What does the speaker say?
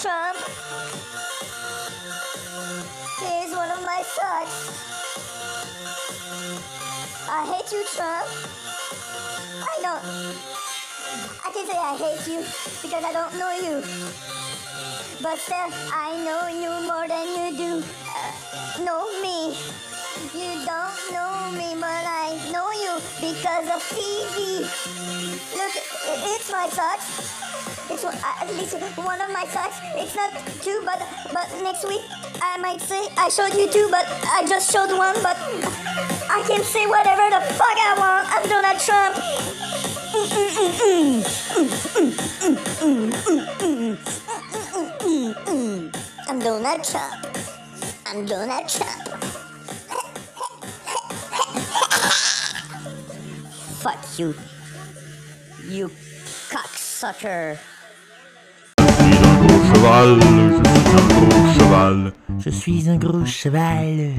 Trump. Here's one of my sons. I hate you, Trump. I don't. I can say I hate you because I don't know you. But still, I know you more than you do. Uh, know me. You don't know me, but I know you because of TV. Look, it's my thoughts. One- at least one of my socks. It's not two, but but next week I might say I showed you two, but I just showed one. But I can say whatever the fuck I want. I'm Donald Trump. I'm Donald Trump. I'm Donald Trump. Fuck you. You cocksucker. Je suis un gros cheval, je suis un gros cheval.